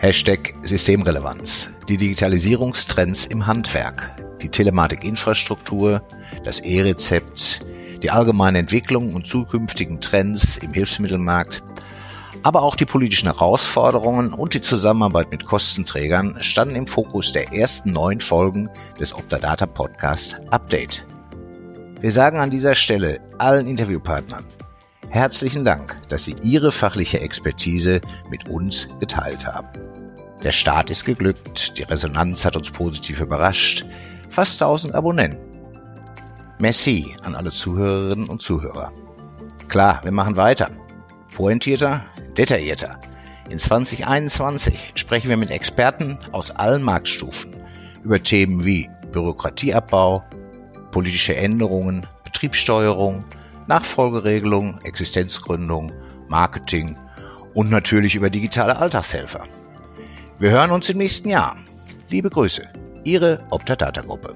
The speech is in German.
Hashtag Systemrelevanz. Die Digitalisierungstrends im Handwerk, die Telematikinfrastruktur, das E-Rezept, die allgemeine Entwicklung und zukünftigen Trends im Hilfsmittelmarkt, aber auch die politischen Herausforderungen und die Zusammenarbeit mit Kostenträgern standen im Fokus der ersten neun Folgen des Optadata Podcast Update. Wir sagen an dieser Stelle allen Interviewpartnern herzlichen Dank, dass Sie Ihre fachliche Expertise mit uns geteilt haben. Der Start ist geglückt, die Resonanz hat uns positiv überrascht. Fast 1000 Abonnenten. Merci an alle Zuhörerinnen und Zuhörer. Klar, wir machen weiter. Pointierter, detaillierter. In 2021 sprechen wir mit Experten aus allen Marktstufen über Themen wie Bürokratieabbau, politische Änderungen, Betriebssteuerung, Nachfolgeregelung, Existenzgründung, Marketing und natürlich über digitale Alltagshelfer. Wir hören uns im nächsten Jahr. Liebe Grüße, Ihre Optadata Gruppe.